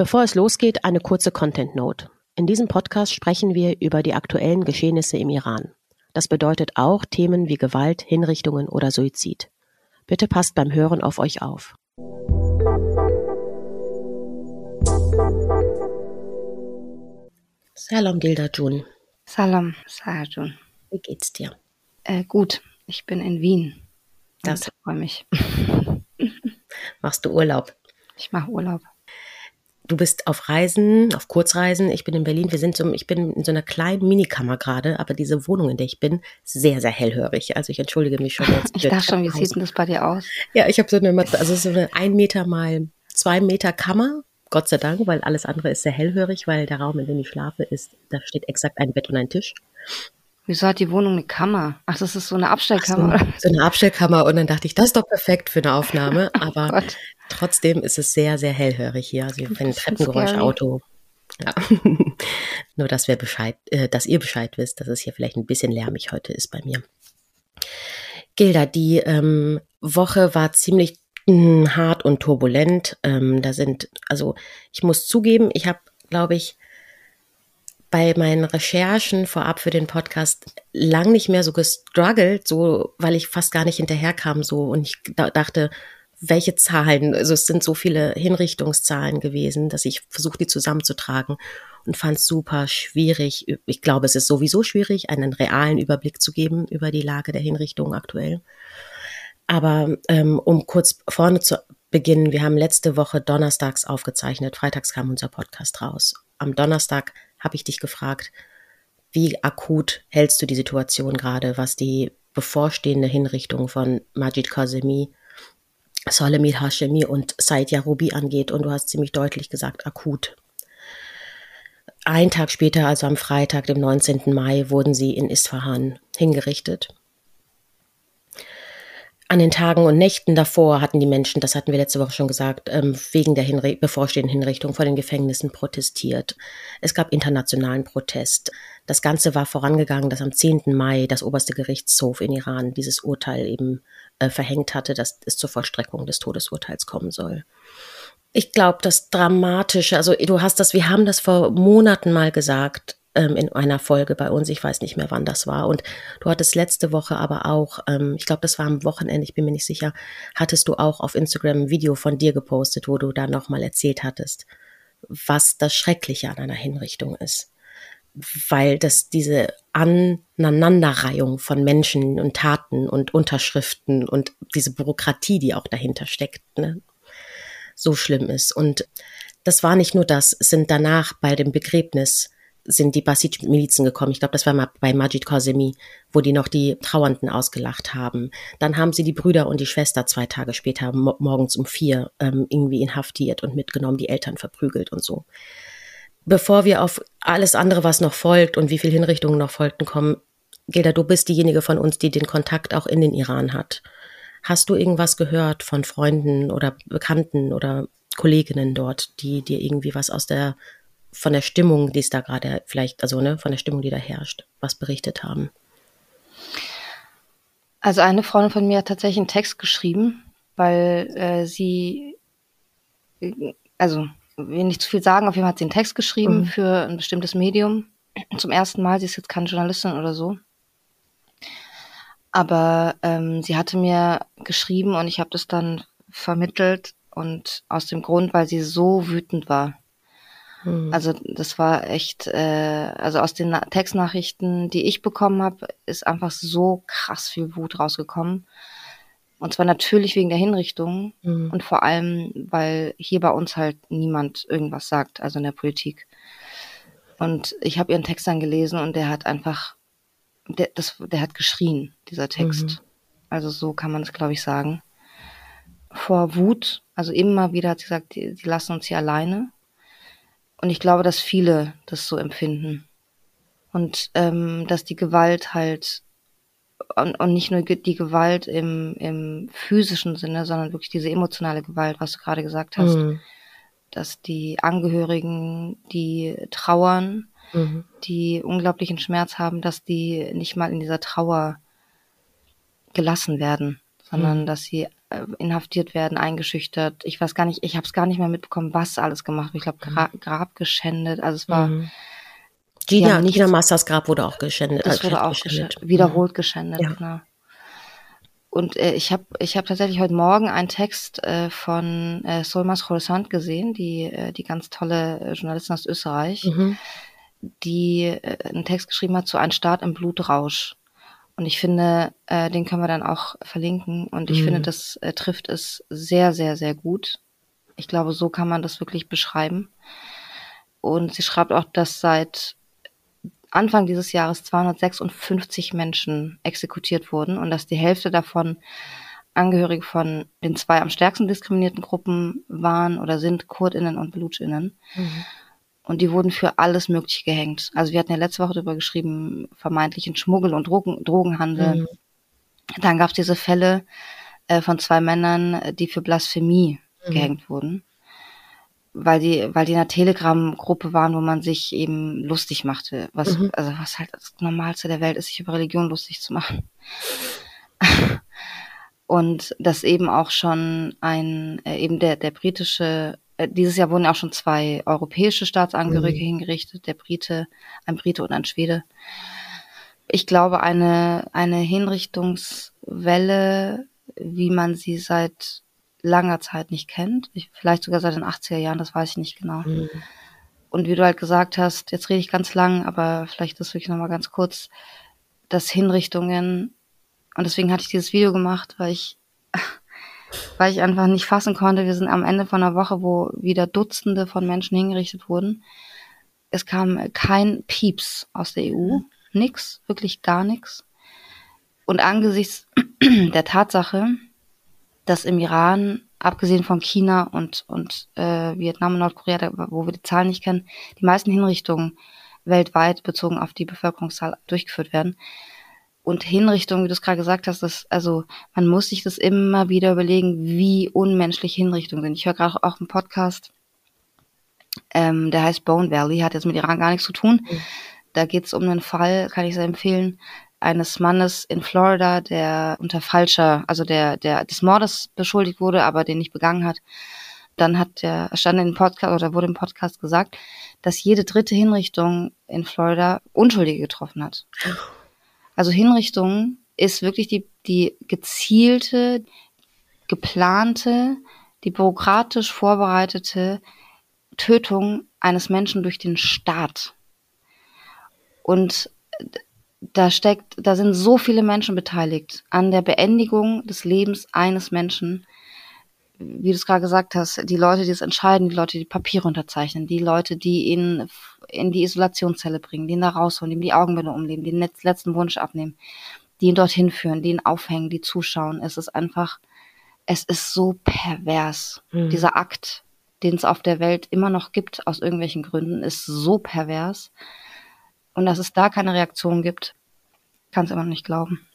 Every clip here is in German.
Bevor es losgeht, eine kurze Content Note. In diesem Podcast sprechen wir über die aktuellen Geschehnisse im Iran. Das bedeutet auch Themen wie Gewalt, Hinrichtungen oder Suizid. Bitte passt beim Hören auf euch auf. Salam Dilda Jun. Salam Sajun. Wie geht's dir? Äh, gut, ich bin in Wien. Das freue mich. Machst du Urlaub? Ich mache Urlaub. Du bist auf Reisen, auf Kurzreisen. Ich bin in Berlin. Wir sind so, ich bin in so einer kleinen Minikammer gerade, aber diese Wohnung, in der ich bin, sehr, sehr hellhörig. Also ich entschuldige mich schon jetzt. Ich dachte schon, wie sieht denn das bei dir aus? Ja, ich habe so eine, also so eine ein Meter mal zwei Meter Kammer. Gott sei Dank, weil alles andere ist sehr hellhörig, weil der Raum, in dem ich schlafe, ist, da steht exakt ein Bett und ein Tisch. Wieso hat die Wohnung eine Kammer? Ach, das ist so eine Abstellkammer. So, so, eine Abstellkammer. Und dann dachte ich, das ist doch perfekt für eine Aufnahme. Aber oh trotzdem ist es sehr, sehr hellhörig hier. Also wenn Treppengeräusch, Auto. Ja. Nur, dass wir Bescheid, äh, dass ihr Bescheid wisst, dass es hier vielleicht ein bisschen lärmig heute ist bei mir. Gilda, die ähm, Woche war ziemlich mh, hm, hart und turbulent. Ähm, da sind, also ich muss zugeben, ich habe, glaube ich, bei meinen Recherchen vorab für den Podcast lang nicht mehr so gestruggelt, so, weil ich fast gar nicht hinterherkam, so, und ich dachte, welche Zahlen, also es sind so viele Hinrichtungszahlen gewesen, dass ich versuche, die zusammenzutragen und fand es super schwierig. Ich glaube, es ist sowieso schwierig, einen realen Überblick zu geben über die Lage der Hinrichtungen aktuell. Aber ähm, um kurz vorne zu beginnen, wir haben letzte Woche donnerstags aufgezeichnet, freitags kam unser Podcast raus. Am Donnerstag habe ich dich gefragt, wie akut hältst du die Situation gerade, was die bevorstehende Hinrichtung von Majid Kazemi, Solemil Hashemi und Said Yaroubi angeht? Und du hast ziemlich deutlich gesagt, akut. Ein Tag später, also am Freitag, dem 19. Mai, wurden sie in Isfahan hingerichtet. An den Tagen und Nächten davor hatten die Menschen, das hatten wir letzte Woche schon gesagt, ähm, wegen der Hinri bevorstehenden Hinrichtung vor den Gefängnissen protestiert. Es gab internationalen Protest. Das Ganze war vorangegangen, dass am 10. Mai das oberste Gerichtshof in Iran dieses Urteil eben äh, verhängt hatte, dass es zur Vollstreckung des Todesurteils kommen soll. Ich glaube, das Dramatische, also du hast das, wir haben das vor Monaten mal gesagt, ähm, in einer Folge bei uns. Ich weiß nicht mehr, wann das war. Und du hattest letzte Woche aber auch, ähm, ich glaube, das war am Wochenende, ich bin mir nicht sicher, hattest du auch auf Instagram ein Video von dir gepostet, wo du da nochmal erzählt hattest, was das Schreckliche an einer Hinrichtung ist. Weil das diese Aneinanderreihung von Menschen und Taten und Unterschriften und diese Bürokratie, die auch dahinter steckt, ne, so schlimm ist. Und das war nicht nur das, es sind danach bei dem Begräbnis sind die Basij-Milizen gekommen. Ich glaube, das war mal bei Majid Kazemi, wo die noch die Trauernden ausgelacht haben. Dann haben sie die Brüder und die Schwester zwei Tage später mo morgens um vier ähm, irgendwie inhaftiert und mitgenommen, die Eltern verprügelt und so. Bevor wir auf alles andere, was noch folgt und wie viele Hinrichtungen noch folgten, kommen, Gilda, du bist diejenige von uns, die den Kontakt auch in den Iran hat. Hast du irgendwas gehört von Freunden oder Bekannten oder Kolleginnen dort, die dir irgendwie was aus der von der Stimmung, die es da gerade vielleicht, also ne, von der Stimmung, die da herrscht, was berichtet haben? Also eine Freundin von mir hat tatsächlich einen Text geschrieben, weil äh, sie, also will nicht zu viel sagen, auf jeden Fall hat sie einen Text geschrieben mhm. für ein bestimmtes Medium. Zum ersten Mal, sie ist jetzt keine Journalistin oder so. Aber ähm, sie hatte mir geschrieben und ich habe das dann vermittelt und aus dem Grund, weil sie so wütend war. Mhm. Also das war echt, äh, also aus den Textnachrichten, die ich bekommen habe, ist einfach so krass viel Wut rausgekommen. Und zwar natürlich wegen der Hinrichtung mhm. und vor allem, weil hier bei uns halt niemand irgendwas sagt, also in der Politik. Und ich habe ihren Text dann gelesen und der hat einfach, der, das, der hat geschrien, dieser Text. Mhm. Also so kann man es, glaube ich, sagen. Vor Wut, also immer wieder hat sie gesagt, die, die lassen uns hier alleine. Und ich glaube, dass viele das so empfinden. Und ähm, dass die Gewalt halt, und, und nicht nur die Gewalt im, im physischen Sinne, sondern wirklich diese emotionale Gewalt, was du gerade gesagt hast, mhm. dass die Angehörigen, die trauern, mhm. die unglaublichen Schmerz haben, dass die nicht mal in dieser Trauer gelassen werden, sondern mhm. dass sie äh, inhaftiert werden, eingeschüchtert. Ich weiß gar nicht, ich habe es gar nicht mehr mitbekommen, was alles gemacht. Ich glaube, Gra Grab geschändet. Also es war. Mhm. Gina, Gina Masters Grab wurde auch geschändet. Das wurde auch geschändet. wiederholt mhm. geschändet. Ja. Genau. Und äh, ich habe ich hab tatsächlich heute Morgen einen Text äh, von äh, Solmas Khorsand gesehen, die, äh, die ganz tolle äh, Journalistin aus Österreich, mhm. die äh, einen Text geschrieben hat zu Ein Staat im Blutrausch. Und ich finde, äh, den können wir dann auch verlinken. Und ich mhm. finde, das äh, trifft es sehr, sehr, sehr gut. Ich glaube, so kann man das wirklich beschreiben. Und sie schreibt auch, dass seit Anfang dieses Jahres 256 Menschen exekutiert wurden und dass die Hälfte davon Angehörige von den zwei am stärksten diskriminierten Gruppen waren oder sind Kurdinnen und Belutsch'innen. Mhm. Und die wurden für alles Mögliche gehängt. Also wir hatten ja letzte Woche darüber geschrieben, vermeintlichen Schmuggel und Drogen, Drogenhandel. Mhm. Dann gab es diese Fälle äh, von zwei Männern, die für Blasphemie mhm. gehängt wurden weil die, weil die in einer Telegram-Gruppe waren, wo man sich eben lustig machte. Was, mhm. also was halt das Normalste der Welt ist, sich über Religion lustig zu machen. Und dass eben auch schon ein, äh, eben der, der britische, äh, dieses Jahr wurden auch schon zwei europäische Staatsangehörige mhm. hingerichtet, der Brite, ein Brite und ein Schwede. Ich glaube, eine, eine Hinrichtungswelle, wie man sie seit langer Zeit nicht kennt. Ich, vielleicht sogar seit den 80er Jahren, das weiß ich nicht genau. Mhm. Und wie du halt gesagt hast, jetzt rede ich ganz lang, aber vielleicht das wirklich nochmal ganz kurz, dass Hinrichtungen, und deswegen hatte ich dieses Video gemacht, weil ich, weil ich einfach nicht fassen konnte. Wir sind am Ende von einer Woche, wo wieder Dutzende von Menschen hingerichtet wurden. Es kam kein Pieps aus der EU. Mhm. Nix, wirklich gar nichts. Und angesichts der Tatsache, dass im Iran, abgesehen von China und, und äh, Vietnam und Nordkorea, da, wo wir die Zahlen nicht kennen, die meisten Hinrichtungen weltweit bezogen auf die Bevölkerungszahl durchgeführt werden. Und Hinrichtungen, wie du es gerade gesagt hast, das, also man muss sich das immer wieder überlegen, wie unmenschlich Hinrichtungen sind. Ich höre gerade auch einen Podcast, ähm, der heißt Bone Valley, hat jetzt mit Iran gar nichts zu tun. Mhm. Da geht es um einen Fall, kann ich sehr empfehlen, eines Mannes in Florida, der unter falscher, also der, der des Mordes beschuldigt wurde, aber den nicht begangen hat. Dann hat der, stand in Podcast oder wurde im Podcast gesagt, dass jede dritte Hinrichtung in Florida Unschuldige getroffen hat. Also Hinrichtung ist wirklich die, die gezielte, geplante, die bürokratisch vorbereitete Tötung eines Menschen durch den Staat. Und da steckt, da sind so viele Menschen beteiligt an der Beendigung des Lebens eines Menschen. Wie du es gerade gesagt hast, die Leute, die es entscheiden, die Leute, die Papiere unterzeichnen, die Leute, die ihn in die Isolationszelle bringen, die ihn da rausholen, die ihm die Augenbinde umlegen, die den letzten Wunsch abnehmen, die ihn dorthin führen, die ihn aufhängen, die zuschauen. Es ist einfach, es ist so pervers. Mhm. Dieser Akt, den es auf der Welt immer noch gibt, aus irgendwelchen Gründen, ist so pervers. Und dass es da keine Reaktion gibt, kann es immer noch nicht glauben.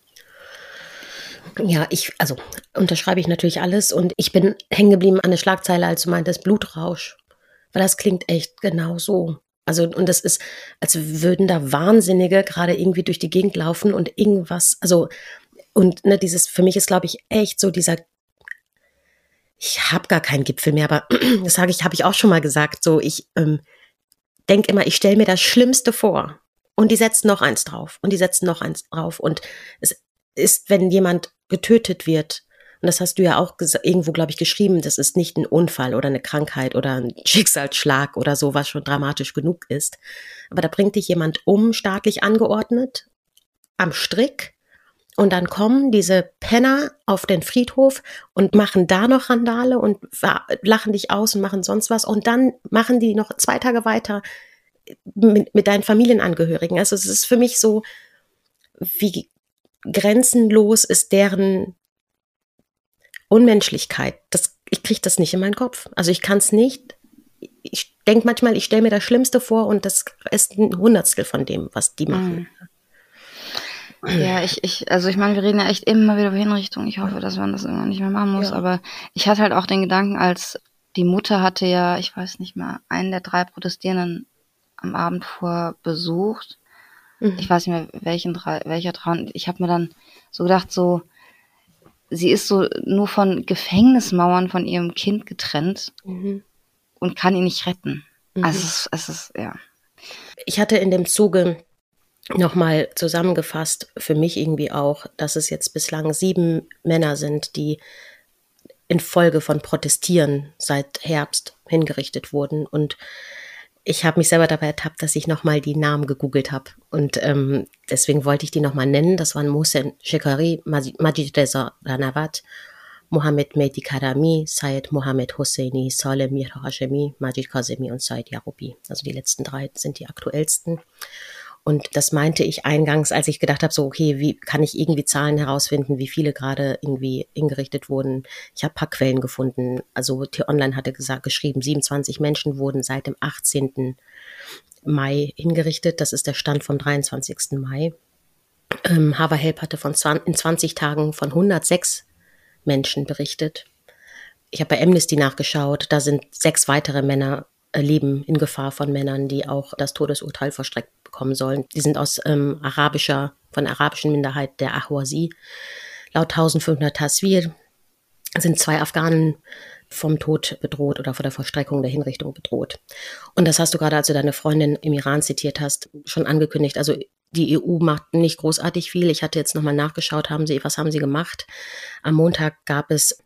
Ja, ich, also unterschreibe ich natürlich alles und ich bin hängen geblieben an der Schlagzeile, als du meintest Blutrausch. Weil das klingt echt genau so. Also, und das ist, als würden da Wahnsinnige gerade irgendwie durch die Gegend laufen und irgendwas, also, und ne, dieses, für mich ist, glaube ich, echt so dieser, ich habe gar keinen Gipfel mehr, aber das sage ich, habe ich auch schon mal gesagt, so, ich ähm, denke immer, ich stelle mir das Schlimmste vor. Und die setzen noch eins drauf und die setzen noch eins drauf. Und es ist, wenn jemand getötet wird, und das hast du ja auch irgendwo, glaube ich, geschrieben, das ist nicht ein Unfall oder eine Krankheit oder ein Schicksalsschlag oder so, was schon dramatisch genug ist. Aber da bringt dich jemand um, staatlich angeordnet, am Strick. Und dann kommen diese Penner auf den Friedhof und machen da noch Randale und lachen dich aus und machen sonst was. Und dann machen die noch zwei Tage weiter mit, mit deinen Familienangehörigen. Also es ist für mich so, wie grenzenlos ist deren Unmenschlichkeit. Das, ich kriege das nicht in meinen Kopf. Also ich kann es nicht. Ich denke manchmal, ich stelle mir das Schlimmste vor und das ist ein Hundertstel von dem, was die machen. Mhm. Ja, ich, ich, also ich meine, wir reden ja echt immer wieder über Hinrichtung. Ich hoffe, dass man das irgendwann nicht mehr machen muss. Ja. Aber ich hatte halt auch den Gedanken, als die Mutter hatte ja, ich weiß nicht mehr, einen der drei Protestierenden am Abend vor besucht. Mhm. Ich weiß nicht mehr, welchen, welcher Traum. Ich habe mir dann so gedacht, so, sie ist so nur von Gefängnismauern von ihrem Kind getrennt mhm. und kann ihn nicht retten. Mhm. Also es ist, es ist, ja. Ich hatte in dem Zuge nochmal zusammengefasst, für mich irgendwie auch, dass es jetzt bislang sieben Männer sind, die infolge von Protestieren seit Herbst hingerichtet wurden. Und ich habe mich selber dabei ertappt, dass ich nochmal die Namen gegoogelt habe. Und ähm, deswegen wollte ich die nochmal nennen. Das waren Mohsen Shekari, Majid Reza Ranawat, Mohammed Mehdi Karami, Syed Mohammed Hosseini, Saleh Mir Hashemi, Majid Kazemi und Syed Yarubi. Also die letzten drei sind die aktuellsten. Und das meinte ich eingangs, als ich gedacht habe, so, okay, wie kann ich irgendwie Zahlen herausfinden, wie viele gerade irgendwie hingerichtet wurden. Ich habe paar Quellen gefunden. Also T-Online hatte gesagt, geschrieben, 27 Menschen wurden seit dem 18. Mai hingerichtet. Das ist der Stand vom 23. Mai. Ähm, Hava Help hatte von 20, in 20 Tagen von 106 Menschen berichtet. Ich habe bei Amnesty nachgeschaut, da sind sechs weitere Männer äh, leben in Gefahr von Männern, die auch das Todesurteil verstreckt bekommen sollen. Die sind aus ähm, arabischer, von arabischen Minderheit der Ahwazi. Laut 1500 Taswir sind zwei Afghanen vom Tod bedroht oder vor der Vollstreckung der Hinrichtung bedroht. Und das hast du gerade, als du deine Freundin im Iran zitiert hast, schon angekündigt. Also die EU macht nicht großartig viel. Ich hatte jetzt nochmal nachgeschaut, haben sie, was haben sie gemacht? Am Montag gab es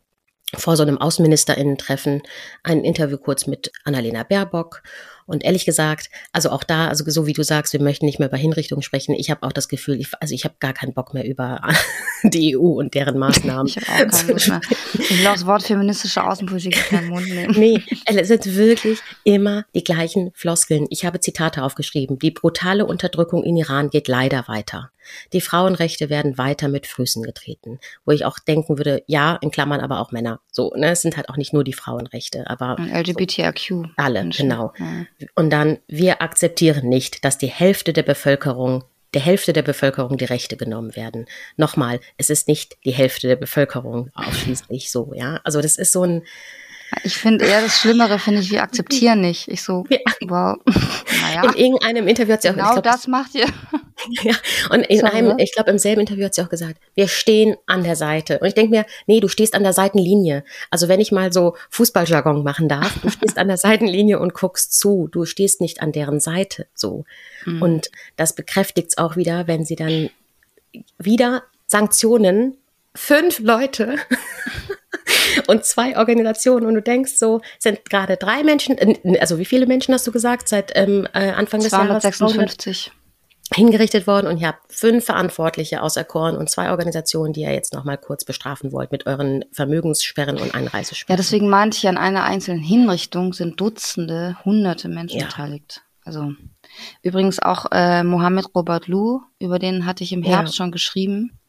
vor so einem Außenministerinnen-Treffen ein Interview kurz mit Annalena Baerbock und ehrlich gesagt, also auch da, also so wie du sagst, wir möchten nicht mehr über Hinrichtungen sprechen. Ich habe auch das Gefühl, ich, also ich habe gar keinen Bock mehr über die EU und deren Maßnahmen. Ich habe auch keinen Bock mehr. Ich will auch das Wort feministische Außenpolitik in keinen Mund nehmen. Nee, es sind wirklich immer die gleichen Floskeln. Ich habe Zitate aufgeschrieben. Die brutale Unterdrückung in Iran geht leider weiter. Die Frauenrechte werden weiter mit Füßen getreten. Wo ich auch denken würde, ja, in Klammern aber auch Männer. So, ne, es sind halt auch nicht nur die Frauenrechte, aber. LGBTIQ. So, alle, Menschen. genau. Ja. Und dann, wir akzeptieren nicht, dass die Hälfte der Bevölkerung der Hälfte der Bevölkerung die Rechte genommen werden. Nochmal, es ist nicht die Hälfte der Bevölkerung ausschließlich so, ja. Also das ist so ein, ich finde eher das Schlimmere, finde ich, wir akzeptieren nicht. Ich so, ja. wow. Naja. In irgendeinem Interview hat sie auch Genau glaub, das macht ihr. Ja, und in Sorry. einem, ich glaube, im selben Interview hat sie auch gesagt, wir stehen an der Seite. Und ich denke mir, nee, du stehst an der Seitenlinie. Also wenn ich mal so Fußballjargon machen darf, du stehst an der Seitenlinie und guckst zu. Du stehst nicht an deren Seite. So. Mhm. Und das bekräftigt es auch wieder, wenn sie dann wieder Sanktionen fünf Leute und zwei Organisationen und du denkst so, sind gerade drei Menschen, also wie viele Menschen hast du gesagt, seit ähm, äh, Anfang des Jahres? 256 hingerichtet worden und ihr habt fünf Verantwortliche auserkoren und zwei Organisationen, die ihr jetzt nochmal kurz bestrafen wollt mit euren Vermögenssperren und Einreisesperren. Ja, deswegen meinte ich, an einer einzelnen Hinrichtung sind Dutzende, hunderte Menschen ja. beteiligt. Also übrigens auch äh, Mohammed Robert Lou, über den hatte ich im Herbst ja. schon geschrieben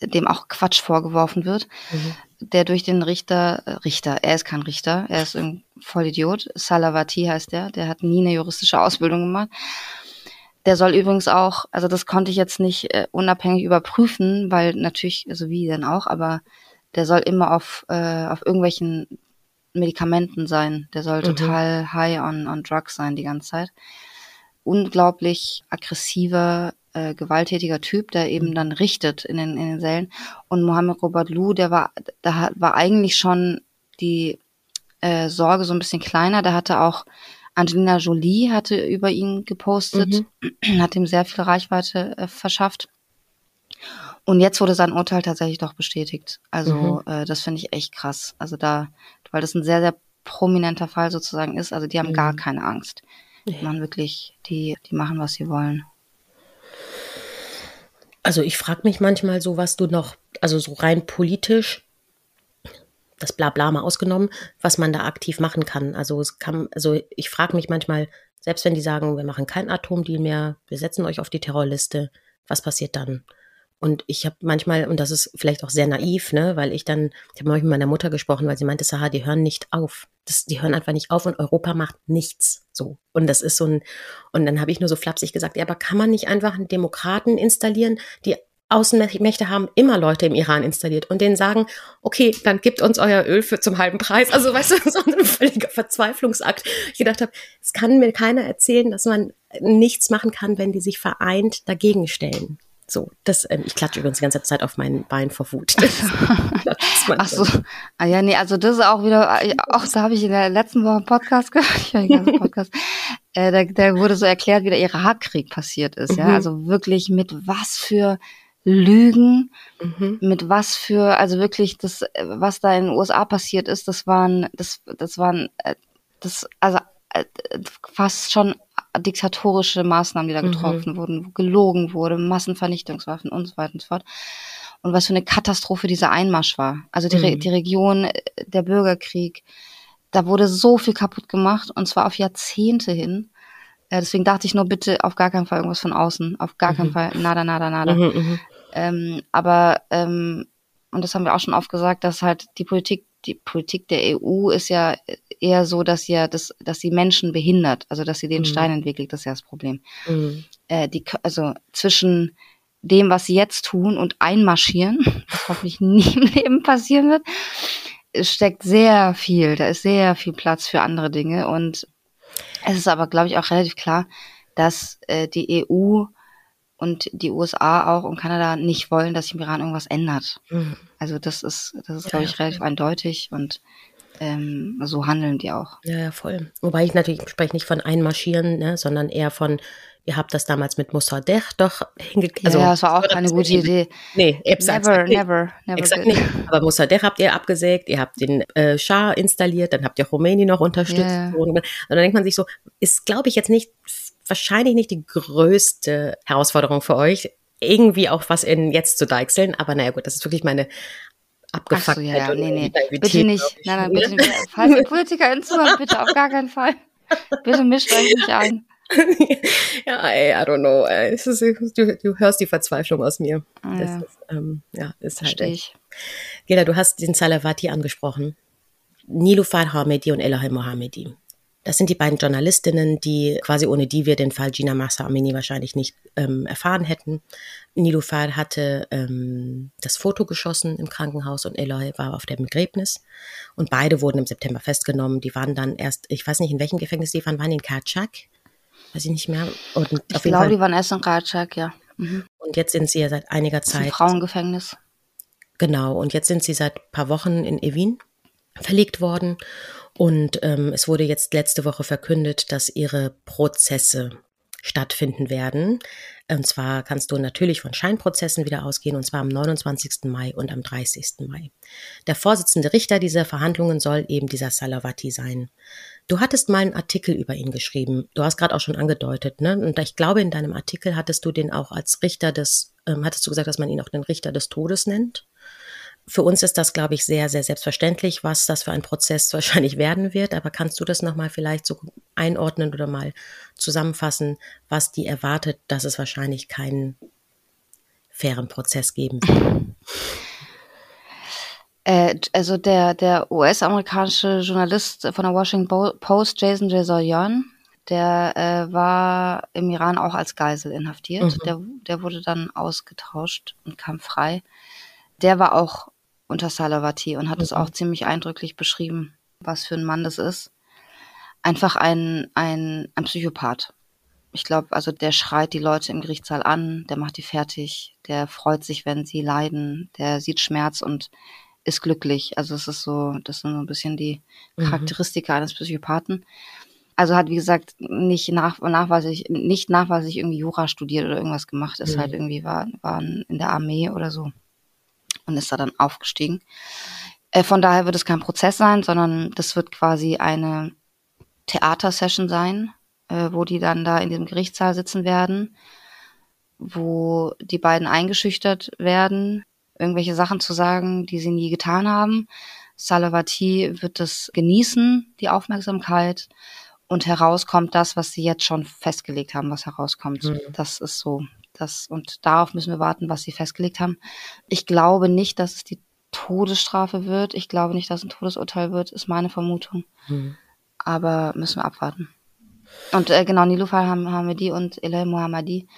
dem auch Quatsch vorgeworfen wird, mhm. der durch den Richter, äh, Richter, er ist kein Richter, er ist ein Vollidiot, Salavati heißt der, der hat nie eine juristische Ausbildung gemacht. Der soll übrigens auch, also das konnte ich jetzt nicht äh, unabhängig überprüfen, weil natürlich, also wie denn auch, aber der soll immer auf, äh, auf irgendwelchen Medikamenten sein. Der soll mhm. total high on, on drugs sein die ganze Zeit. Unglaublich aggressiver, äh, gewalttätiger Typ, der eben dann richtet in den, in den Sälen. Und Mohammed Robert Lou, der war, da war eigentlich schon die äh, Sorge so ein bisschen kleiner. Da hatte auch Angelina Jolie hatte über ihn gepostet, mhm. hat ihm sehr viel Reichweite äh, verschafft. Und jetzt wurde sein Urteil tatsächlich doch bestätigt. Also mhm. äh, das finde ich echt krass. Also da, weil das ein sehr, sehr prominenter Fall sozusagen ist. Also die haben mhm. gar keine Angst. Die machen wirklich, die, die machen, was sie wollen. Also ich frage mich manchmal so, was du noch, also so rein politisch, das Blabla mal ausgenommen, was man da aktiv machen kann. Also es kann, also ich frage mich manchmal, selbst wenn die sagen, wir machen keinen Atomdeal mehr, wir setzen euch auf die Terrorliste, was passiert dann? Und ich habe manchmal, und das ist vielleicht auch sehr naiv, ne, weil ich dann, ich habe mal mit meiner Mutter gesprochen, weil sie meinte, Saha, die hören nicht auf. Das, die hören einfach nicht auf und Europa macht nichts so. Und das ist so ein, und dann habe ich nur so flapsig gesagt, ja, aber kann man nicht einfach einen Demokraten installieren, die Außenmächte haben immer Leute im Iran installiert und denen sagen, okay, dann gibt uns euer Öl für zum halben Preis. Also weißt du, so ein völliger Verzweiflungsakt. Ich gedacht habe, es kann mir keiner erzählen, dass man nichts machen kann, wenn die sich vereint dagegen stellen. So, das, ähm, ich klatsche übrigens die ganze Zeit auf mein Bein vor Wut. Ach so, ah, ja, nee, also das ist auch wieder, äh, auch da habe ich in der letzten Woche einen Podcast gehört, ich den ganzen Podcast, äh, da, da wurde so erklärt, wie der Irakkrieg passiert ist, mhm. ja, also wirklich mit was für Lügen, mhm. mit was für, also wirklich das, was da in den USA passiert ist, das waren, das, das waren, äh, das, also äh, fast schon diktatorische Maßnahmen, die da mhm. getroffen mhm. wurden, gelogen wurde, Massenvernichtungswaffen und so weiter und so fort. Und was für eine Katastrophe dieser Einmarsch war. Also die, mhm. die Region, äh, der Bürgerkrieg, da wurde so viel kaputt gemacht und zwar auf Jahrzehnte hin. Äh, deswegen dachte ich nur bitte auf gar keinen Fall irgendwas von außen, auf gar mhm. keinen Fall nada, nada, nada. Mhm, mhm. Ähm, aber ähm, und das haben wir auch schon oft gesagt, dass halt die Politik, die Politik der EU ist ja eher so, dass sie das, dass sie Menschen behindert, also dass sie den mhm. Stein entwickelt, das ist ja das Problem. Mhm. Äh, die, also zwischen dem, was sie jetzt tun und einmarschieren, was hoffentlich nie im Leben passieren wird, steckt sehr viel, da ist sehr viel Platz für andere Dinge und es ist aber, glaube ich, auch relativ klar, dass äh, die EU und die USA auch und Kanada nicht wollen, dass sich im Iran irgendwas ändert. Mhm. Also das ist, das ist, glaube ich, relativ eindeutig und ähm, so handeln die auch. Ja, ja, voll. Wobei ich natürlich ich spreche nicht von Einmarschieren, ne, sondern eher von, ihr habt das damals mit Mossadegh doch hingekriegt. Also, ja, das war auch keine gute Idee. Nee, never, nicht. never, never. Exakt nicht. Aber Mossadegh habt ihr abgesägt, ihr habt den äh, Schah installiert, dann habt ihr Khomeini noch unterstützt. Yeah. Und dann denkt man sich so, ist, glaube ich, jetzt nicht wahrscheinlich nicht die größte Herausforderung für euch, irgendwie auch was in jetzt zu deichseln. Aber naja, gut, das ist wirklich meine abgefuckt. Ach so, ja, ja. nee, nee. Bitte nicht. Nein, nein, bitte nicht. Falls ihr Politiker hinzuhört, bitte auf gar keinen Fall. Bitte mischt euch nicht ein. ja, ey, I don't know. Ist, du, du, hörst die Verzweiflung aus mir. Ah, das ja. Ist, ähm, ja, ist halt. Ich. Gela, du hast den Salavati angesprochen. Nilufar Hamedi und Elohim Mohamedi. Das sind die beiden Journalistinnen, die quasi ohne die wir den Fall Gina Massa Amini wahrscheinlich nicht ähm, erfahren hätten. Nilufar hatte ähm, das Foto geschossen im Krankenhaus und Eloy war auf dem Begräbnis. Und beide wurden im September festgenommen. Die waren dann erst, ich weiß nicht, in welchem Gefängnis die waren, waren in Karchak. Weiß ich nicht mehr. Und ich glaube, die waren erst in Karchak, ja. Mhm. Und jetzt sind sie ja seit einiger Zeit. Im Frauengefängnis. Genau. Und jetzt sind sie seit ein paar Wochen in Evin verlegt worden. Und ähm, es wurde jetzt letzte Woche verkündet, dass ihre Prozesse stattfinden werden. Und zwar kannst du natürlich von Scheinprozessen wieder ausgehen, und zwar am 29. Mai und am 30. Mai. Der Vorsitzende Richter dieser Verhandlungen soll eben dieser Salavati sein. Du hattest mal einen Artikel über ihn geschrieben. Du hast gerade auch schon angedeutet, ne? Und ich glaube, in deinem Artikel hattest du den auch als Richter des, ähm, hattest du gesagt, dass man ihn auch den Richter des Todes nennt? Für uns ist das, glaube ich, sehr, sehr selbstverständlich, was das für ein Prozess wahrscheinlich werden wird. Aber kannst du das nochmal vielleicht so einordnen oder mal zusammenfassen, was die erwartet, dass es wahrscheinlich keinen fairen Prozess geben wird? Äh, also der, der US-amerikanische Journalist von der Washington Post, Jason J. Sorian, der äh, war im Iran auch als Geisel inhaftiert. Mhm. Der, der wurde dann ausgetauscht und kam frei. Der war auch unter Salavati und hat es mhm. auch ziemlich eindrücklich beschrieben, was für ein Mann das ist. Einfach ein, ein, ein Psychopath. Ich glaube, also der schreit die Leute im Gerichtssaal an, der macht die fertig, der freut sich, wenn sie leiden, der sieht Schmerz und ist glücklich. Also es ist so, das sind so ein bisschen die mhm. Charakteristika mhm. eines Psychopathen. Also hat, wie gesagt, nicht nach, nachweislich, nicht nachweislich irgendwie Jura studiert oder irgendwas gemacht, ist mhm. halt irgendwie war, war in der Armee oder so und ist da dann aufgestiegen. Äh, von daher wird es kein Prozess sein, sondern das wird quasi eine Theatersession sein, äh, wo die dann da in dem Gerichtssaal sitzen werden, wo die beiden eingeschüchtert werden, irgendwelche Sachen zu sagen, die sie nie getan haben. Salavati wird das genießen, die Aufmerksamkeit, und herauskommt das, was sie jetzt schon festgelegt haben, was herauskommt. Mhm. Das ist so das, und darauf müssen wir warten, was sie festgelegt haben. Ich glaube nicht, dass es die Todesstrafe wird. Ich glaube nicht, dass ein Todesurteil wird, ist meine Vermutung. Mhm. Aber müssen wir abwarten. Und äh, genau, Nilufar Hamedi und Elay Mohammadi,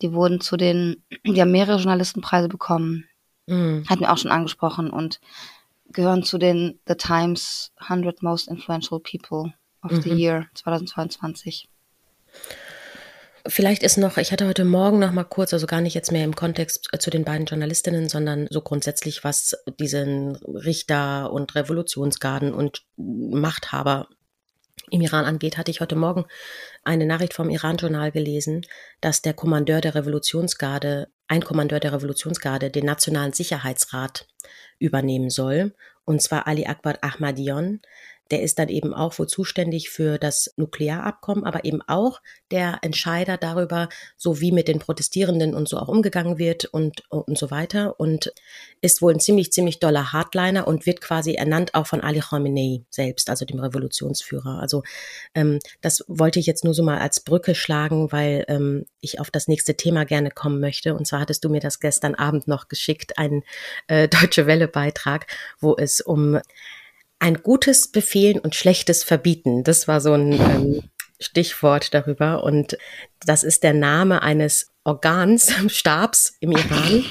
die wurden zu den, die haben mehrere Journalistenpreise bekommen. Mhm. Hatten wir auch schon angesprochen und gehören zu den The Times 100 Most Influential People of mhm. the Year 2022 vielleicht ist noch, ich hatte heute Morgen noch mal kurz, also gar nicht jetzt mehr im Kontext zu den beiden Journalistinnen, sondern so grundsätzlich, was diesen Richter und Revolutionsgarden und Machthaber im Iran angeht, hatte ich heute Morgen eine Nachricht vom Iran-Journal gelesen, dass der Kommandeur der Revolutionsgarde, ein Kommandeur der Revolutionsgarde, den Nationalen Sicherheitsrat übernehmen soll, und zwar Ali Akbar Ahmadion, der ist dann eben auch wohl zuständig für das Nuklearabkommen, aber eben auch der Entscheider darüber, so wie mit den Protestierenden und so auch umgegangen wird und, und so weiter. Und ist wohl ein ziemlich, ziemlich doller Hardliner und wird quasi ernannt auch von Ali Khamenei selbst, also dem Revolutionsführer. Also ähm, das wollte ich jetzt nur so mal als Brücke schlagen, weil ähm, ich auf das nächste Thema gerne kommen möchte. Und zwar hattest du mir das gestern Abend noch geschickt, einen äh, Deutsche Welle-Beitrag, wo es um ein gutes Befehlen und schlechtes Verbieten. Das war so ein ähm, Stichwort darüber. Und das ist der Name eines Organs, Stabs im Iran.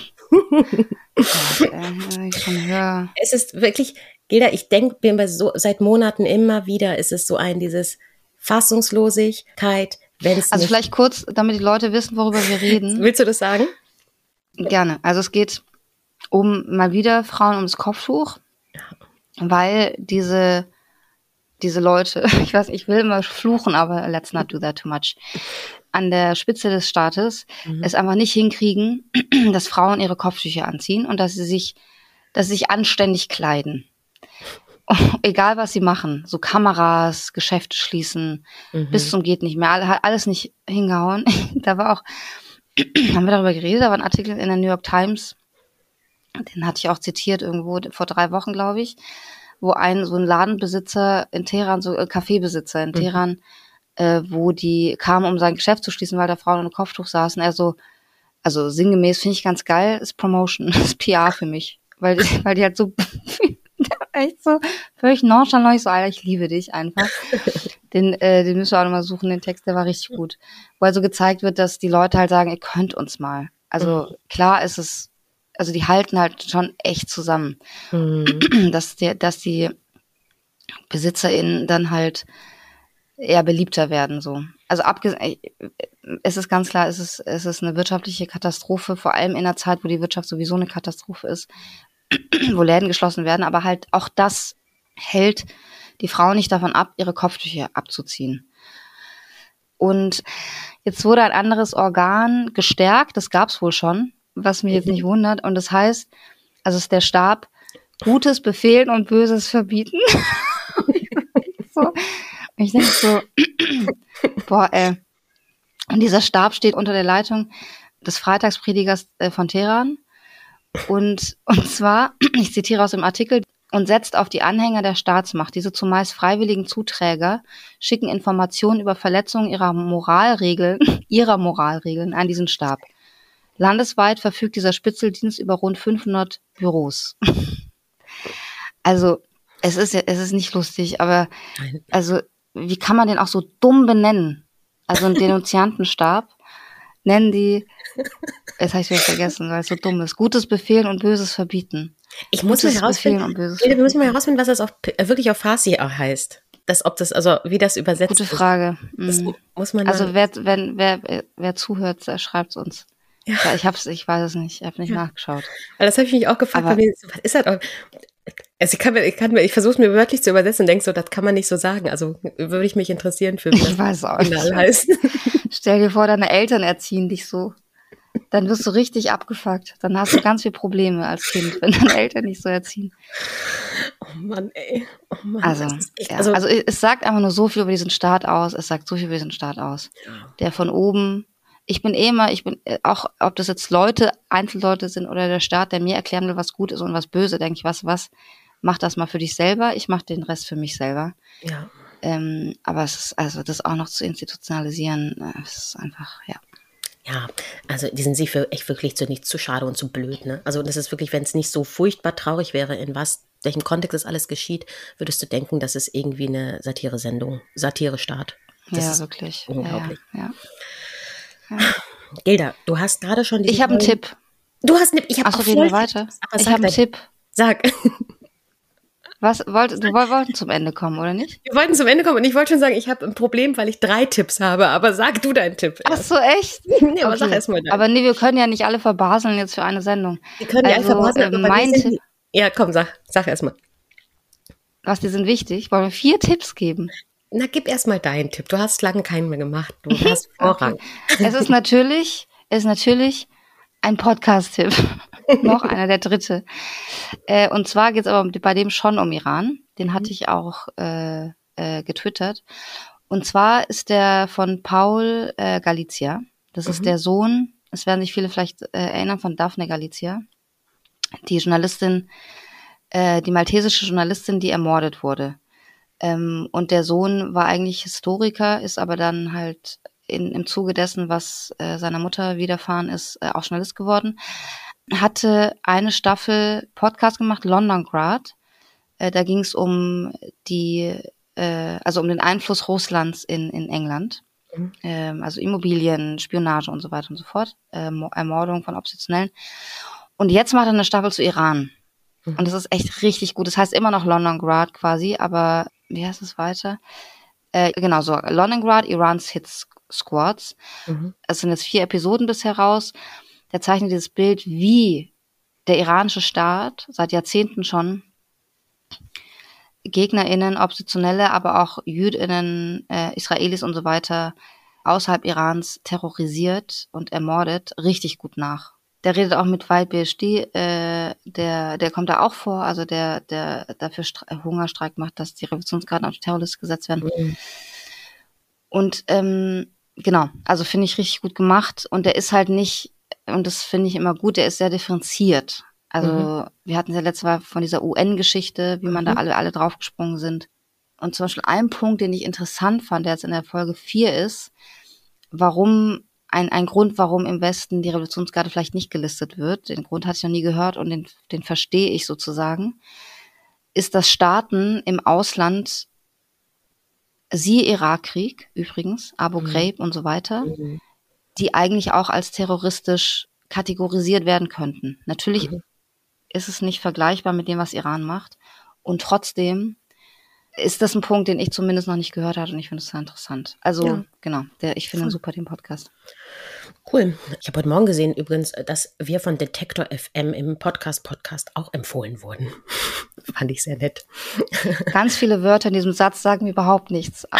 es ist wirklich, Gilda, ich denke mir so, seit Monaten immer wieder, ist es so ein, dieses Fassungslosigkeit, wenn es Also vielleicht kurz, damit die Leute wissen, worüber wir reden. Willst du das sagen? Gerne. Also es geht um mal wieder Frauen ums Kopftuch weil diese, diese Leute, ich weiß, ich will immer fluchen, aber let's not do that too much, an der Spitze des Staates mhm. es einfach nicht hinkriegen, dass Frauen ihre Kopftücher anziehen und dass sie sich, dass sie sich anständig kleiden. Egal was sie machen, so Kameras, Geschäfte schließen, mhm. bis zum geht nicht mehr, hat alles nicht hingehauen. da war auch, haben wir darüber geredet, da war ein Artikel in der New York Times, den hatte ich auch zitiert irgendwo vor drei Wochen, glaube ich, wo ein so ein Ladenbesitzer in Teheran, so ein äh, Kaffeebesitzer in mhm. Teheran, äh, wo die kamen, um sein Geschäft zu schließen, weil da Frauen im Kopftuch saßen. Er so, also sinngemäß finde ich ganz geil, ist Promotion, ist PR für mich, weil die, weil die halt so echt so völlig nonchalant, ich so, Alter, ich liebe dich einfach. Den, äh, den müssen wir auch nochmal suchen, den Text, der war richtig gut. Wo also gezeigt wird, dass die Leute halt sagen, ihr könnt uns mal. Also mhm. klar ist es also die halten halt schon echt zusammen. Mhm. Dass, der, dass die BesitzerInnen dann halt eher beliebter werden, so. Also abgesehen, äh, es ist ganz klar, es ist, es ist eine wirtschaftliche Katastrophe, vor allem in einer Zeit, wo die Wirtschaft sowieso eine Katastrophe ist, wo Läden geschlossen werden, aber halt auch das hält die Frau nicht davon ab, ihre Kopftücher abzuziehen. Und jetzt wurde ein anderes Organ gestärkt, das gab es wohl schon, was mich jetzt nicht wundert. Und das heißt, also ist der Stab Gutes befehlen und Böses verbieten. so. Und ich denke so, boah, ey. Und dieser Stab steht unter der Leitung des Freitagspredigers äh, von Teheran. Und, und zwar, ich zitiere aus dem Artikel, und setzt auf die Anhänger der Staatsmacht. Diese zumeist freiwilligen Zuträger schicken Informationen über Verletzungen ihrer Moralregeln, ihrer Moralregeln an diesen Stab. Landesweit verfügt dieser Spitzeldienst über rund 500 Büros. also es ist es ist nicht lustig, aber also wie kann man den auch so dumm benennen? Also einen Denunziantenstab nennen die, jetzt habe ich wieder vergessen, weil es so dumm ist. Gutes Befehlen und Böses verbieten. Ich muss mal herausfinden, wir müssen mal herausfinden, was das auf, wirklich auf Farsi auch heißt. Das, ob das, also wie das übersetzt Gute Frage. Das mhm. muss man also wer, wenn, wer, wer zuhört, schreibt es uns. Ja. ja, ich hab's, ich weiß es nicht, ich habe nicht ja. nachgeschaut. Weil das habe ich mich auch gefragt, Aber, mir, was ist das? Also ich kann mir, ich kann mir, ich versuche es mir wörtlich zu übersetzen und denke so, das kann man nicht so sagen. Also würde ich mich interessieren für wie ich weiß auch nicht. heißt. Stell dir vor, deine Eltern erziehen dich so. Dann wirst du richtig abgefuckt. Dann hast du ganz viele Probleme als Kind, wenn deine Eltern dich so erziehen. Oh Mann, ey. Oh Mann, also, echt, also, also, es sagt einfach nur so viel über diesen Staat aus. Es sagt so viel über diesen Staat aus. Ja. Der von oben ich bin eh immer, ich bin äh, auch, ob das jetzt Leute, Einzelleute sind oder der Staat, der mir erklären will, was gut ist und was böse, denke ich, was, was, mach das mal für dich selber, ich mache den Rest für mich selber. Ja. Ähm, aber es ist, also das auch noch zu institutionalisieren, äh, ist einfach, ja. Ja, also die sind sich für echt wirklich zu nichts zu schade und zu blöd, ne? Also das ist wirklich, wenn es nicht so furchtbar traurig wäre, in was, welchem Kontext das alles geschieht, würdest du denken, das ist irgendwie eine Satire-Sendung, Satire-Start. Das ja, wirklich. Unglaublich. Ja, ja. Gilda, du hast gerade schon die. Ich habe einen Tipp. Du hast einen Ich habe Achso, reden wir weiter. ich habe einen Tipp. Sag. Was wollt, du wollten zum Ende kommen, oder nicht? Wir wollten zum Ende kommen und ich wollte schon sagen, ich habe ein Problem, weil ich drei Tipps habe, aber sag du deinen Tipp. Ach so, echt? nee, aber okay. sag erst mal deinen. Aber nee, wir können ja nicht alle verbaseln jetzt für eine Sendung. Wir können also, ja alle verbaseln, äh, mein Tipp. Ja, komm, sag, sag erst mal. Was, die sind wichtig? Wollen wir vier Tipps geben? Na, gib erst mal deinen Tipp. Du hast lange keinen mehr gemacht. Du hast Vorrang. okay. Es ist natürlich, es ist natürlich ein Podcast-Tipp. Noch einer, der dritte. Äh, und zwar geht es aber bei dem schon um Iran. Den hatte mhm. ich auch äh, äh, getwittert. Und zwar ist der von Paul äh, Galizia. Das mhm. ist der Sohn, es werden sich viele vielleicht äh, erinnern, von Daphne Galizia. Die Journalistin, äh, die maltesische Journalistin, die ermordet wurde. Ähm, und der Sohn war eigentlich Historiker, ist aber dann halt in, im Zuge dessen, was äh, seiner Mutter widerfahren ist, äh, auch Journalist geworden hatte eine Staffel Podcast gemacht, London Grad. Äh, da ging es um die, äh, also um den Einfluss Russlands in, in England. Mhm. Ähm, also Immobilien, Spionage und so weiter und so fort. Ähm, Ermordung von Oppositionellen. Und jetzt macht er eine Staffel zu Iran. Mhm. Und das ist echt richtig gut. Das heißt immer noch London Grad quasi, aber wie heißt es weiter? Äh, genau so, London Grad, Irans Hits Squads. Mhm. Es sind jetzt vier Episoden bisher raus der zeichnet dieses Bild, wie der iranische Staat seit Jahrzehnten schon GegnerInnen, Oppositionelle, aber auch JüdInnen, äh, Israelis und so weiter außerhalb Irans terrorisiert und ermordet, richtig gut nach. Der redet auch mit Waid BSD, äh, der, der kommt da auch vor, also der, der dafür Stre Hungerstreik macht, dass die Revolutionsgarden auf die Terrorliste gesetzt werden. Mhm. Und ähm, genau, also finde ich richtig gut gemacht. Und der ist halt nicht und das finde ich immer gut, der ist sehr differenziert. Also mhm. wir hatten ja letztes Mal von dieser UN-Geschichte, wie man mhm. da alle, alle draufgesprungen sind. Und zum Beispiel ein Punkt, den ich interessant fand, der jetzt in der Folge 4 ist, warum, ein, ein Grund, warum im Westen die Revolutionsgarde vielleicht nicht gelistet wird, den Grund hatte ich noch nie gehört und den, den verstehe ich sozusagen, ist, dass Staaten im Ausland, siehe Irakkrieg übrigens, Abu mhm. Ghraib und so weiter, mhm die eigentlich auch als terroristisch kategorisiert werden könnten. Natürlich mhm. ist es nicht vergleichbar mit dem, was Iran macht. Und trotzdem ist das ein Punkt, den ich zumindest noch nicht gehört habe und ich finde es sehr interessant. Also ja. genau, der, ich finde super den Podcast. Cool. Ich habe heute Morgen gesehen übrigens, dass wir von Detektor FM im Podcast Podcast auch empfohlen wurden. Fand ich sehr nett. Ganz viele Wörter in diesem Satz sagen mir überhaupt nichts.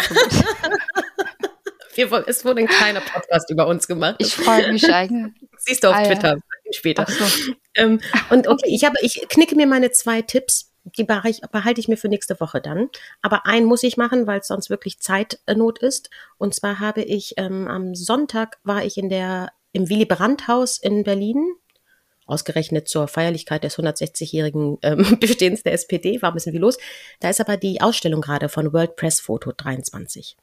Wir, es wurde ein kleiner Podcast über uns gemacht. Ich freue mich eigentlich. Siehst du auf ah, Twitter ja. später. So. Ähm, und okay, ich habe, ich knicke mir meine zwei Tipps. Die behalte ich mir für nächste Woche dann. Aber einen muss ich machen, weil es sonst wirklich Zeitnot ist. Und zwar habe ich ähm, am Sonntag war ich in der im Willy Brandt Haus in Berlin ausgerechnet zur Feierlichkeit des 160-jährigen ähm, Bestehens der SPD, war ein bisschen wie los. Da ist aber die Ausstellung gerade von World Press Photo 23.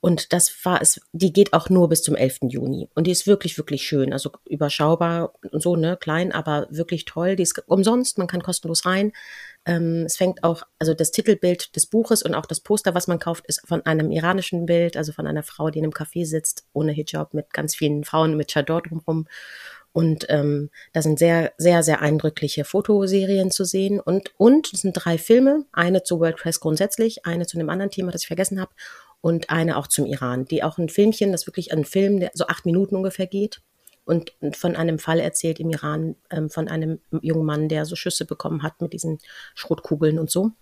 Und das war es, die geht auch nur bis zum 11. Juni. Und die ist wirklich, wirklich schön. Also überschaubar und so, ne, klein, aber wirklich toll. Die ist umsonst, man kann kostenlos rein. Ähm, es fängt auch, also das Titelbild des Buches und auch das Poster, was man kauft, ist von einem iranischen Bild, also von einer Frau, die in einem Café sitzt, ohne Hijab, mit ganz vielen Frauen mit Chador drumherum. Und ähm, da sind sehr, sehr, sehr eindrückliche Fotoserien zu sehen. Und, und es sind drei Filme, eine zu World Press grundsätzlich, eine zu einem anderen Thema, das ich vergessen habe, und eine auch zum Iran, die auch ein Filmchen, das wirklich ein Film, der so acht Minuten ungefähr geht und von einem Fall erzählt im Iran ähm, von einem jungen Mann, der so Schüsse bekommen hat mit diesen Schrotkugeln und so.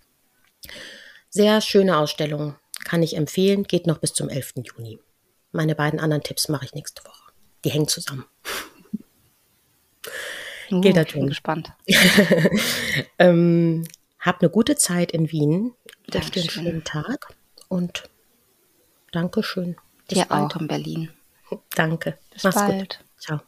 Sehr schöne Ausstellung, kann ich empfehlen, geht noch bis zum 11. Juni. Meine beiden anderen Tipps mache ich nächste Woche. Die hängen zusammen. Uh, Gilt ich bin gespannt. ähm, hab eine gute Zeit in Wien. Wünsche dir einen schönen Tag und Dankeschön. Bis Dir bald. auch in Berlin. Danke. Bis Mach's bald. Gut. Chao.